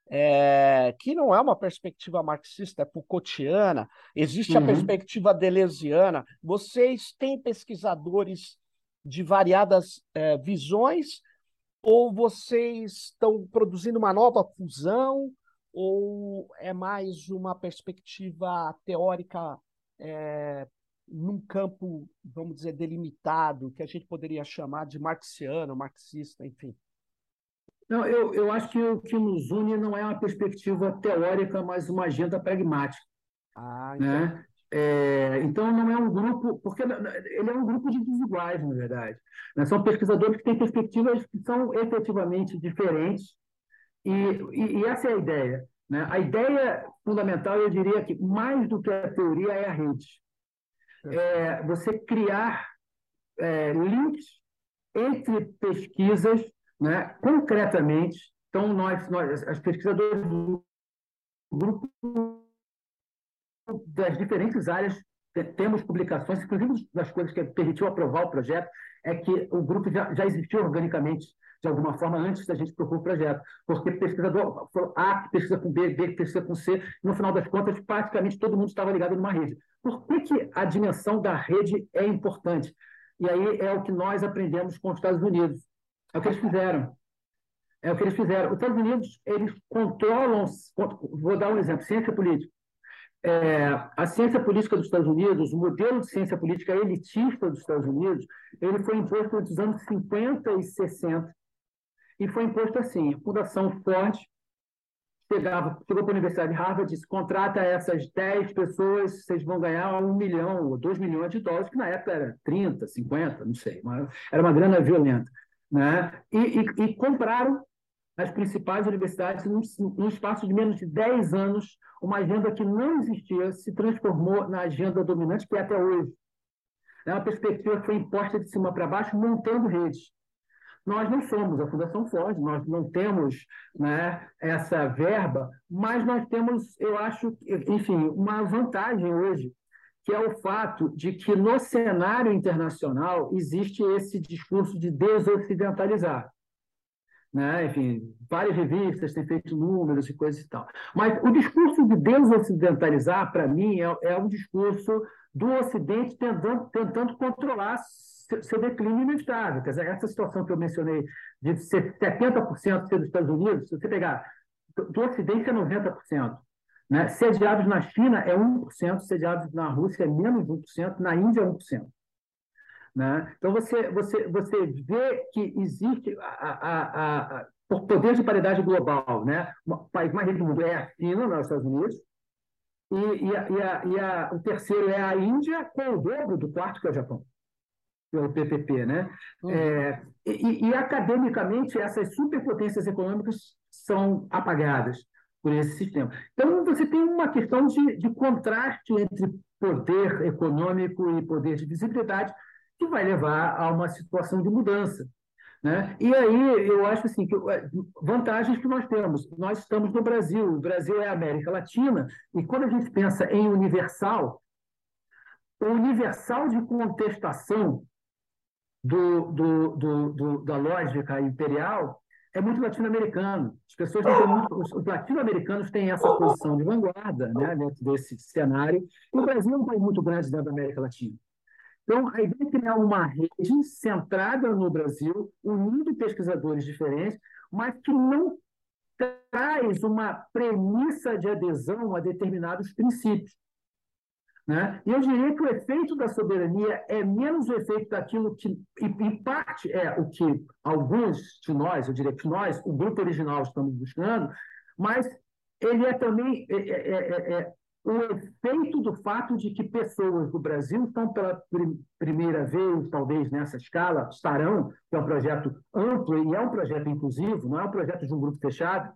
é, que não é uma perspectiva marxista, é Foucaultiana, existe uhum. a perspectiva deleuziana. Vocês têm pesquisadores de variadas é, visões ou vocês estão produzindo uma nova fusão? Ou é mais uma perspectiva teórica é, num campo, vamos dizer, delimitado, que a gente poderia chamar de marxiano, marxista, enfim? Não, eu, eu acho que o que nos une não é uma perspectiva teórica, mas uma agenda pragmática. Ah, né? É, então, não é um grupo, porque ele é um grupo de desiguais, na verdade. Né? São pesquisadores que têm perspectivas que são efetivamente diferentes, e, e, e essa é a ideia. Né? A ideia fundamental, eu diria que mais do que a teoria, é a rede. É você criar é, links entre pesquisas, né? concretamente. Então, nós, nós, as pesquisadoras do grupo das diferentes áreas temos publicações, inclusive das coisas que permitiu aprovar o projeto, é que o grupo já, já existiu organicamente, de alguma forma, antes da gente propor o projeto. Porque pesquisador A pesquisa com B, B pesquisa com C, no final das contas, praticamente todo mundo estava ligado numa rede. Por que, que a dimensão da rede é importante? E aí é o que nós aprendemos com os Estados Unidos. É o que eles fizeram. É o que eles fizeram. Os Estados Unidos, eles controlam, vou dar um exemplo, ciência política. É, a ciência política dos Estados Unidos, o modelo de ciência política elitista dos Estados Unidos, ele foi imposto entre os anos 50 e 60, e foi imposto assim, a Fundação Ford chegava, chegou para a Universidade de Harvard e disse, contrata essas 10 pessoas, vocês vão ganhar um milhão ou dois milhões de dólares, que na época era 30, 50, não sei, era uma grana violenta. Né? E, e, e compraram as principais universidades, num, espaço de menos de 10 anos, uma agenda que não existia se transformou na agenda dominante que é até hoje. É uma perspectiva que foi imposta de cima para baixo, montando redes. Nós não somos a Fundação Ford, nós não temos né, essa verba, mas nós temos, eu acho, enfim, uma vantagem hoje, que é o fato de que no cenário internacional existe esse discurso de desocidentalizar né? enfim, várias revistas têm feito números e coisas e tal. Mas o discurso de desocidentalizar, para mim, é, é um discurso do Ocidente tentando, tentando controlar seu declínio inevitável. Quer dizer, essa situação que eu mencionei de 70% ser dos Estados Unidos, se você pegar do Ocidente é 90%. Né? Sediados na China é 1%, sediados na Rússia é menos de 1%, na Índia é 1%. Né? Então, você, você, você vê que existe, a, a, a, por poder de paridade global, né? o país mais rico do mundo é a China, nos Estados Unidos, e, e, a, e, a, e a, o terceiro é a Índia, com o dobro do quarto, que é o Japão, pelo PPP. Né? Uhum. É, e, e, academicamente, essas superpotências econômicas são apagadas por esse sistema. Então, você tem uma questão de, de contraste entre poder econômico e poder de visibilidade, que vai levar a uma situação de mudança. Né? E aí eu acho assim que é, vantagens que nós temos. Nós estamos no Brasil, o Brasil é a América Latina, e quando a gente pensa em universal, o universal de contestação do, do, do, do da lógica imperial é muito latino-americano. As pessoas muito, os latino-americanos têm essa posição de vanguarda né, dentro desse cenário. E o Brasil é um país muito grande dentro da América Latina. Então, a ideia é criar uma rede centrada no Brasil, unindo pesquisadores diferentes, mas que não traz uma premissa de adesão a determinados princípios. Né? E eu diria que o efeito da soberania é menos o efeito daquilo que, em parte, é o que alguns de nós, eu diria que nós, o grupo original, estamos buscando, mas ele é também é, é, é, é o efeito do fato de que pessoas do Brasil estão pela primeira vez, talvez nessa escala, estarão, que é um projeto amplo e é um projeto inclusivo, não é um projeto de um grupo fechado,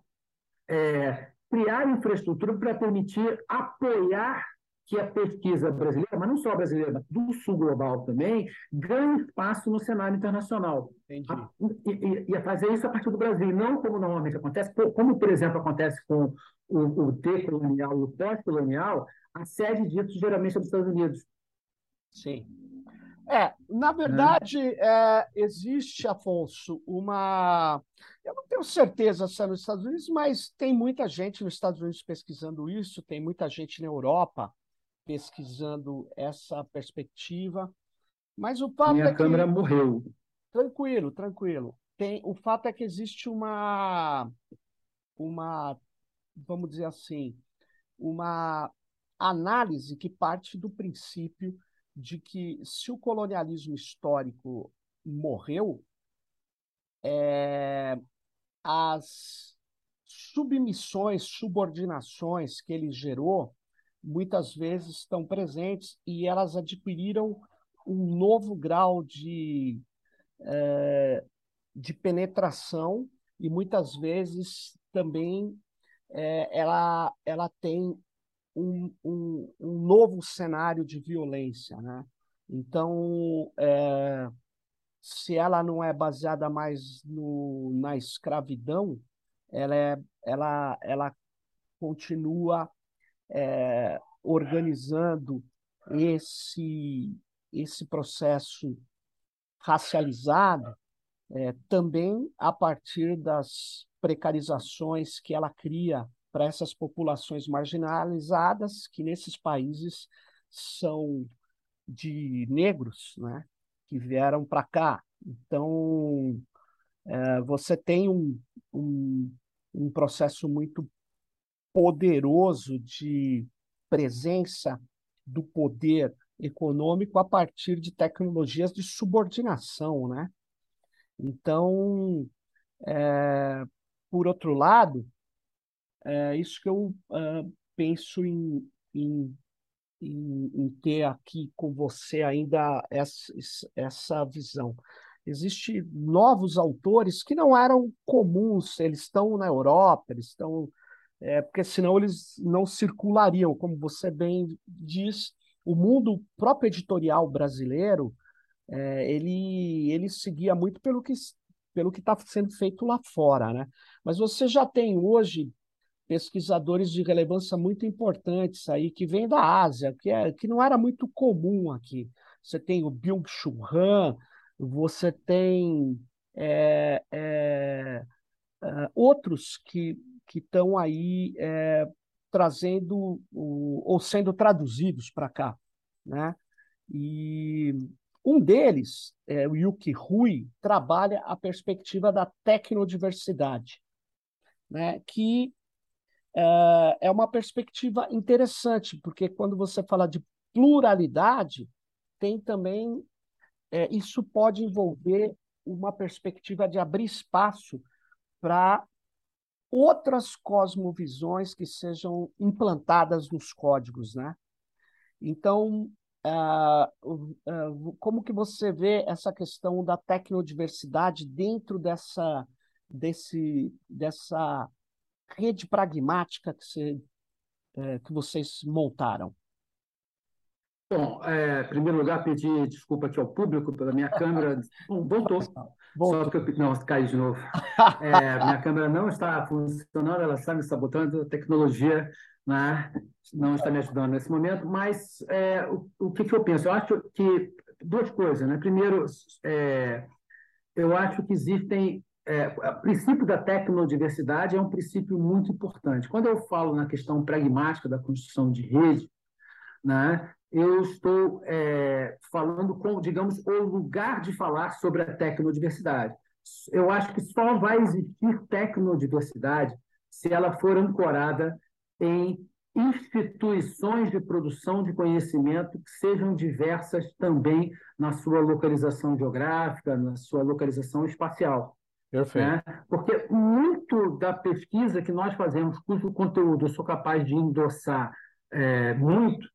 é, criar infraestrutura para permitir apoiar que a pesquisa brasileira, mas não só brasileira, do sul global também, ganhe espaço no cenário internacional. A, e, e, fazer isso a partir do Brasil, não como normalmente acontece, como, por exemplo, acontece com o, o decolonial e o pós-colonial, a sede disso geralmente é dos Estados Unidos. Sim. É, na verdade, é. É, existe, Afonso, uma. Eu não tenho certeza se é nos Estados Unidos, mas tem muita gente nos Estados Unidos pesquisando isso, tem muita gente na Europa pesquisando essa perspectiva. Mas o fato Minha é que... câmera morreu. Tranquilo, tranquilo. Tem, o fato é que existe uma, uma, vamos dizer assim, uma análise que parte do princípio de que se o colonialismo histórico morreu, é, as submissões, subordinações que ele gerou muitas vezes estão presentes e elas adquiriram um novo grau de, é, de penetração e muitas vezes também é, ela, ela tem um, um, um, novo cenário de violência. Né? Então, é, se ela não é baseada mais no, na escravidão, ela, é, ela, ela continua é, organizando esse, esse processo racializado é, também a partir das precarizações que ela cria para essas populações marginalizadas, que nesses países são de negros, né, que vieram para cá. Então, é, você tem um, um, um processo muito poderoso de presença do poder econômico a partir de tecnologias de subordinação, né? Então, é, por outro lado, é isso que eu uh, penso em, em, em, em, ter aqui com você ainda essa, essa visão. Existem novos autores que não eram comuns, eles estão na Europa, eles estão. É, porque senão eles não circulariam, como você bem diz, o mundo próprio editorial brasileiro é, ele, ele seguia muito pelo que pelo que está sendo feito lá fora, né? Mas você já tem hoje pesquisadores de relevância muito importantes aí que vêm da Ásia, que, é, que não era muito comum aqui. Você tem o Byung-Chul Han, você tem é, é, é outros que estão aí é, trazendo o, ou sendo traduzidos para cá, né? E um deles, é, o Yuki Rui, trabalha a perspectiva da tecnodiversidade, né, que é, é uma perspectiva interessante, porque quando você fala de pluralidade, tem também é, isso pode envolver uma perspectiva de abrir espaço para outras cosmovisões que sejam implantadas nos códigos, né? Então, Uh, uh, como que você vê essa questão da tecnodiversidade dentro dessa, desse, dessa rede pragmática que, você, uh, que vocês montaram? Bom, é, em primeiro lugar, pedir desculpa aqui ao público pela minha câmera. Bom, voltou. Voltou. Só que eu, não, caiu de novo. É, minha câmera não está funcionando, ela está me sabotando. A tecnologia né, não está me ajudando nesse momento, mas é, o, o que, que, eu penso? Eu acho que duas coisas. Né? Primeiro, é, eu acho que existem. É, o princípio da tecnodiversidade é um princípio muito importante. Quando eu falo na questão pragmática da construção de rede, né, eu estou é, falando com, digamos, o lugar de falar sobre a tecnodiversidade. Eu acho que só vai existir tecnodiversidade se ela for ancorada em instituições de produção de conhecimento que sejam diversas também na sua localização geográfica, na sua localização espacial. Perfeito. Né? Porque muito da pesquisa que nós fazemos, cujo conteúdo eu sou capaz de endossar é, muito,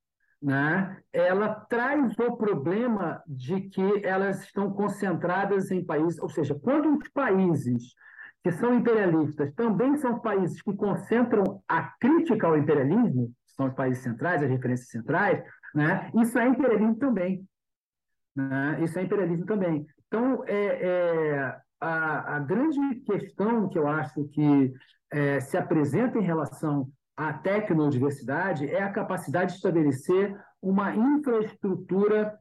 né? ela traz o problema de que elas estão concentradas em países, ou seja, quando os países que são imperialistas, também são países que concentram a crítica ao imperialismo, são os países centrais, as referências centrais, né? isso é imperialismo também. Né? Isso é imperialismo também. Então, é, é a, a, grande questão que eu acho que é, se apresenta em relação à tecnodiversidade é a capacidade de estabelecer uma infraestrutura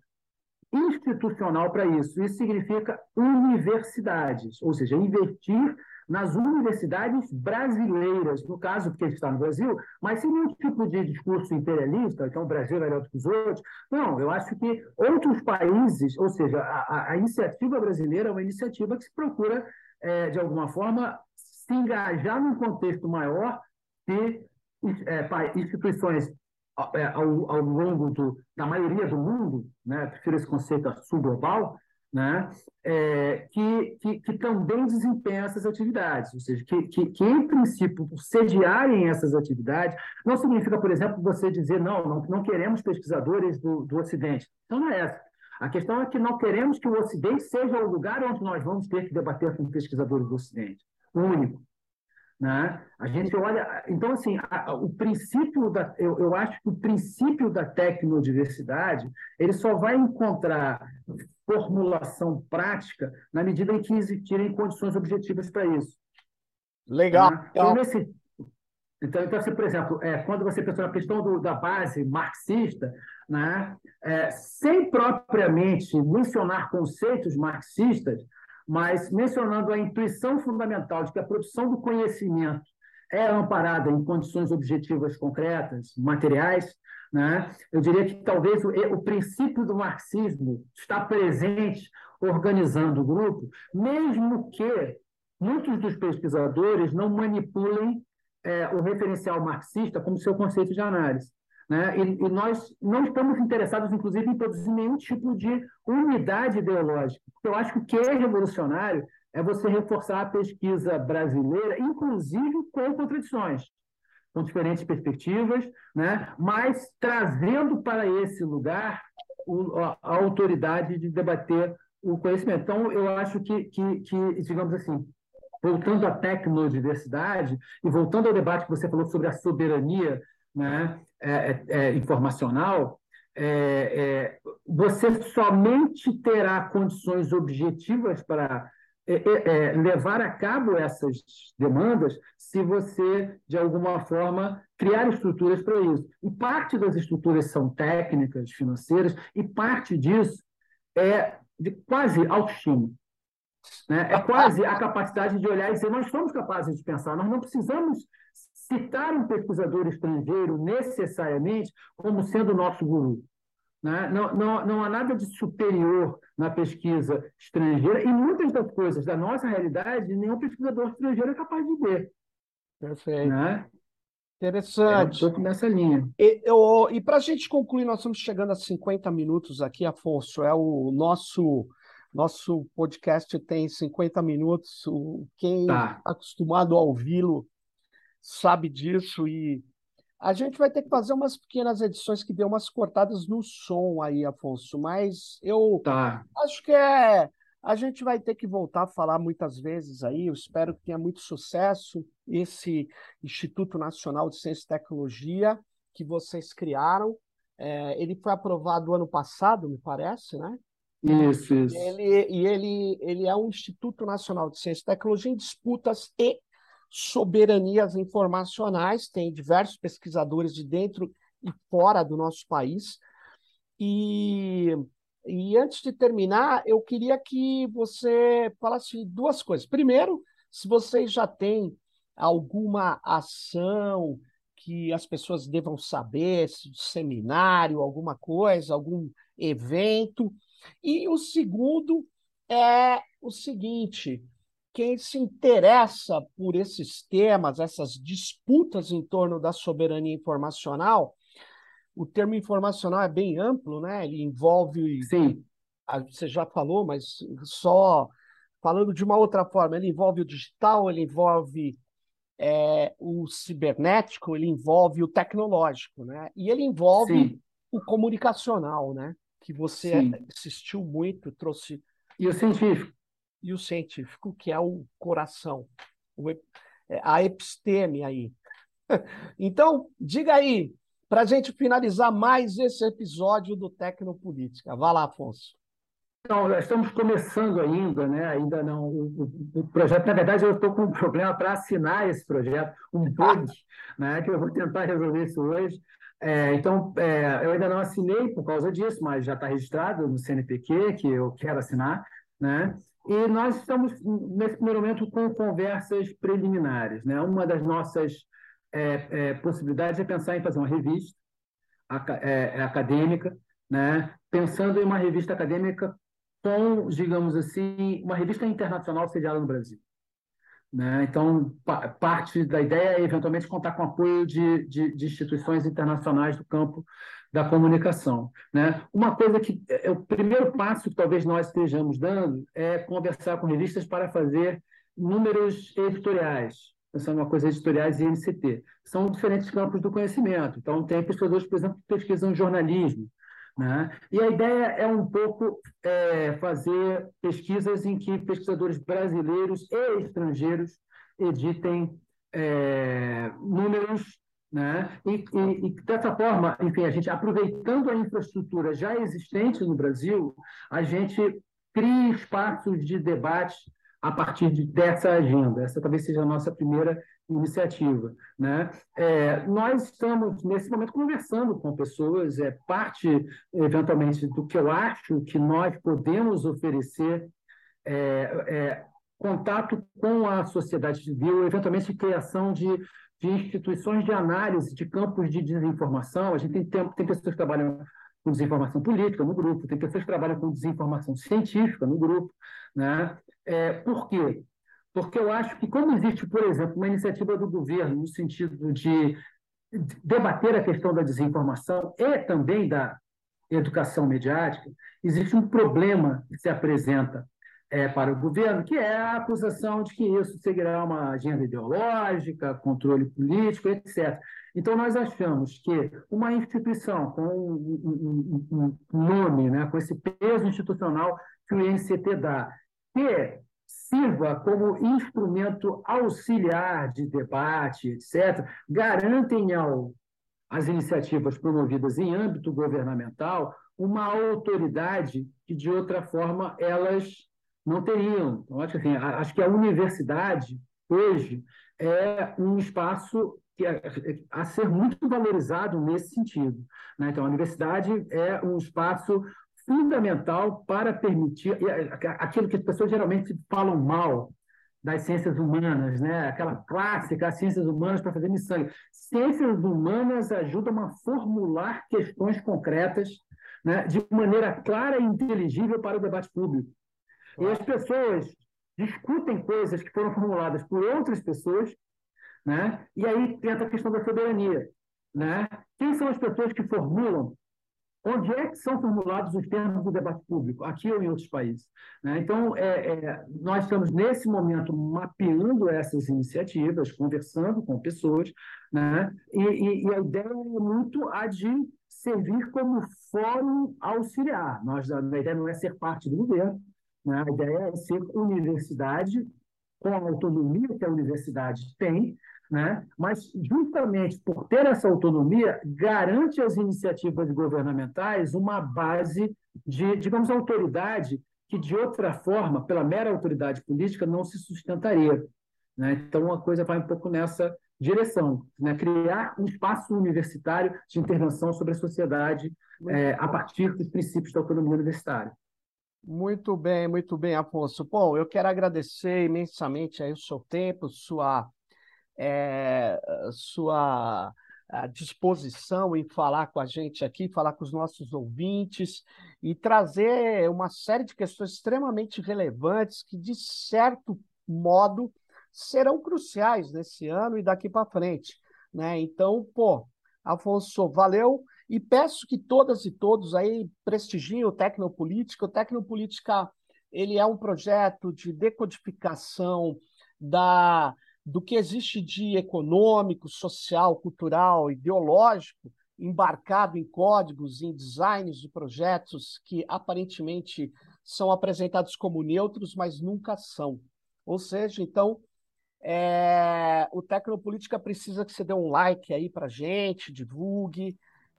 institucional para isso. Isso significa universidades, ou seja, investir nas universidades brasileiras, no caso, porque está no Brasil, mas sem nenhum tipo de discurso imperialista, então o Brasil é melhor do que os outros. Não, eu acho que outros países, ou seja, a, a iniciativa brasileira é uma iniciativa que se procura, é, de alguma forma, se engajar num contexto maior de instituições é, ao, ao longo do, da maioria do mundo, né, prefiro esse conceito subglobal, né, é, que, que, que, também desempenham essas atividades, ou seja, que, que, que, em princípio, sediarem essas atividades, não significa, por exemplo, você dizer, não, não, não queremos pesquisadores do, do Ocidente. Então, não é essa. A questão é que não queremos que o Ocidente seja o lugar onde nós vamos ter que debater com pesquisadores do Ocidente. Único. Né? A gente olha. Então, assim, a, o princípio da. Eu, eu acho que o princípio da tecnodiversidade ele só vai encontrar formulação prática na medida em que existirem condições objetivas para isso. Legal. Né? Então, nesse, Então, então assim, por exemplo, é, quando você pensa na questão do, da base marxista, né, é, sem propriamente mencionar conceitos marxistas, mas mencionando a intuição fundamental de que a produção do conhecimento é amparada em condições objetivas concretas, materiais, né? eu diria que talvez o, o princípio do marxismo está presente organizando o grupo, mesmo que muitos dos pesquisadores não manipulem é, o referencial marxista como seu conceito de análise. Né? E, e, nós não estamos interessados, inclusive, em produzir nenhum tipo de unidade ideológica. Eu acho que o que é revolucionário é você reforçar a pesquisa brasileira, inclusive com contradições, com diferentes perspectivas, né? mas trazendo para esse lugar o, a, a, autoridade de debater o conhecimento. Então, eu acho que, que, que, digamos assim, voltando à tecnodiversidade e voltando ao debate que você falou sobre a soberania né, é, é, é informacional, é, é, você somente terá condições objetivas para é, levar a cabo essas demandas se você, de alguma forma, criar estruturas para isso. E parte das estruturas são técnicas, financeiras, e parte disso é de quase autoestima. Né? É quase a capacidade de olhar e dizer: nós somos capazes de pensar, nós não precisamos citar um pesquisador estrangeiro necessariamente como sendo nosso guru. Né? Não, não, não há nada de superior na pesquisa estrangeira e muitas das coisas da nossa realidade nenhum pesquisador estrangeiro é capaz de ver. Perfeito. Né? Interessante. É um nessa linha. E, e para a gente concluir, nós estamos chegando a 50 minutos aqui, Afonso. É o nosso nosso podcast tem 50 minutos. Quem tá. é acostumado a ouvi-lo sabe disso e a gente vai ter que fazer umas pequenas edições que dê umas cortadas no som aí, Afonso, mas eu tá. acho que é. A gente vai ter que voltar a falar muitas vezes aí. Eu espero que tenha muito sucesso esse Instituto Nacional de Ciência e Tecnologia que vocês criaram. É, ele foi aprovado ano passado, me parece, né? Isso, isso. Ele, e ele, ele é um Instituto Nacional de Ciência e Tecnologia em disputas e soberanias informacionais, tem diversos pesquisadores de dentro e fora do nosso país. E, e antes de terminar, eu queria que você falasse duas coisas. Primeiro, se vocês já têm alguma ação que as pessoas devam saber, seminário, alguma coisa, algum evento. E o segundo é o seguinte: quem se interessa por esses temas, essas disputas em torno da soberania informacional, o termo informacional é bem amplo, né? Ele envolve. Sim. Você já falou, mas só falando de uma outra forma, ele envolve o digital, ele envolve é, o cibernético, ele envolve o tecnológico, né? E ele envolve Sim. o comunicacional, né? Que você Sim. assistiu muito, trouxe. E o científico e o científico, que é o coração, o, é, a episteme aí. Então, diga aí, para a gente finalizar mais esse episódio do Tecnopolítica. Vá lá, Afonso. Então, estamos começando ainda, né? Ainda não. O, o projeto, na verdade, eu estou com um problema para assinar esse projeto, um bug, né? Que eu vou tentar resolver isso hoje. É, então, é, eu ainda não assinei por causa disso, mas já está registrado no CNPq, que eu quero assinar, né? E nós estamos, nesse primeiro momento, com conversas preliminares. Né? Uma das nossas é, é, possibilidades é pensar em fazer uma revista é, é, acadêmica, né? pensando em uma revista acadêmica com, digamos assim, uma revista internacional sediada no Brasil. Né? Então, pa parte da ideia é, eventualmente, contar com apoio de, de, de instituições internacionais do campo da comunicação. Né? Uma coisa que é, é o primeiro passo que talvez nós estejamos dando é conversar com revistas para fazer números editoriais, pensando uma coisa editoriais e NCT. São diferentes campos do conhecimento. Então, tem pesquisadores, por exemplo, que pesquisam jornalismo. Né? E a ideia é um pouco é, fazer pesquisas em que pesquisadores brasileiros e estrangeiros editem é, números né? E, e, e, dessa forma, enfim, a gente aproveitando a infraestrutura já existente no Brasil, a gente cria espaços de debate a partir de, dessa agenda. Essa talvez seja a nossa primeira iniciativa. Né? É, nós estamos, nesse momento, conversando com pessoas, é parte, eventualmente, do que eu acho que nós podemos oferecer é, é, contato com a sociedade civil, eventualmente criação de, de instituições de análise de campos de desinformação. A gente tem, tem, tem pessoas que trabalham com desinformação política no grupo, tem pessoas que trabalham com desinformação científica no grupo. Né? É, por quê? Porque eu acho que, como existe, por exemplo, uma iniciativa do governo no sentido de debater a questão da desinformação e também da educação mediática, existe um problema que se apresenta é, para o governo, que é a acusação de que isso seguirá uma agenda ideológica, controle político, etc. Então, nós achamos que uma instituição com um, um, um nome, né, com esse peso institucional que o INCT dá, que sirva como instrumento auxiliar de debate, etc., garantem ao, às iniciativas promovidas em âmbito governamental uma autoridade que, de outra forma, elas não teriam. Então, acho, assim, acho que a universidade, hoje, é um espaço que é, a ser muito valorizado nesse sentido. Né? Então, a universidade é um espaço fundamental para permitir aquilo que as pessoas geralmente falam mal das ciências humanas, né? Aquela clássica, as ciências humanas para fazer missão. Ciências humanas ajudam a formular questões concretas, né? De maneira clara e inteligível para o debate público. E as pessoas discutem coisas que foram formuladas por outras pessoas, né? E aí entra a questão da soberania, né? Quem são as pessoas que formulam Onde é que são formulados os termos do debate público, aqui ou em outros países? Né? Então, é, é, nós estamos, nesse momento, mapeando essas iniciativas, conversando com pessoas, né? e, e, e a ideia é muito a de servir como fórum auxiliar. Nós, a ideia não é ser parte do governo, né? a ideia é ser universidade com a autonomia que a universidade tem, né? mas justamente por ter essa autonomia, garante às iniciativas governamentais uma base de, digamos, autoridade que, de outra forma, pela mera autoridade política, não se sustentaria. Né? Então, a coisa vai um pouco nessa direção, né? criar um espaço universitário de intervenção sobre a sociedade é, a partir dos princípios da autonomia universitária. Muito bem, muito bem, Afonso. Bom, eu quero agradecer imensamente aí o seu tempo, sua é, sua disposição em falar com a gente aqui, falar com os nossos ouvintes e trazer uma série de questões extremamente relevantes que, de certo modo, serão cruciais nesse ano e daqui para frente. Né? Então, pô, Afonso, valeu. E peço que todas e todos aí prestigiem o Tecnopolítica. O Tecnopolítica ele é um projeto de decodificação da do que existe de econômico, social, cultural, ideológico, embarcado em códigos, em designs de projetos que aparentemente são apresentados como neutros, mas nunca são. Ou seja, então, é... o Tecnopolítica precisa que você dê um like aí para gente, divulgue,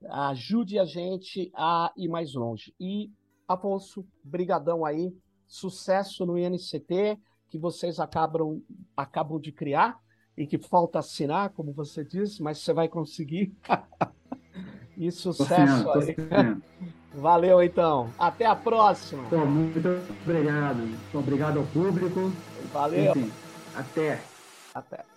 ajude a gente a ir mais longe. E, Afonso, brigadão aí, sucesso no INCT, que vocês acabam, acabam de criar e que falta assinar, como você disse, mas você vai conseguir. e sucesso aí. Valeu, então. Até a próxima. muito obrigado. Obrigado ao público. Valeu. Enfim, até. Até.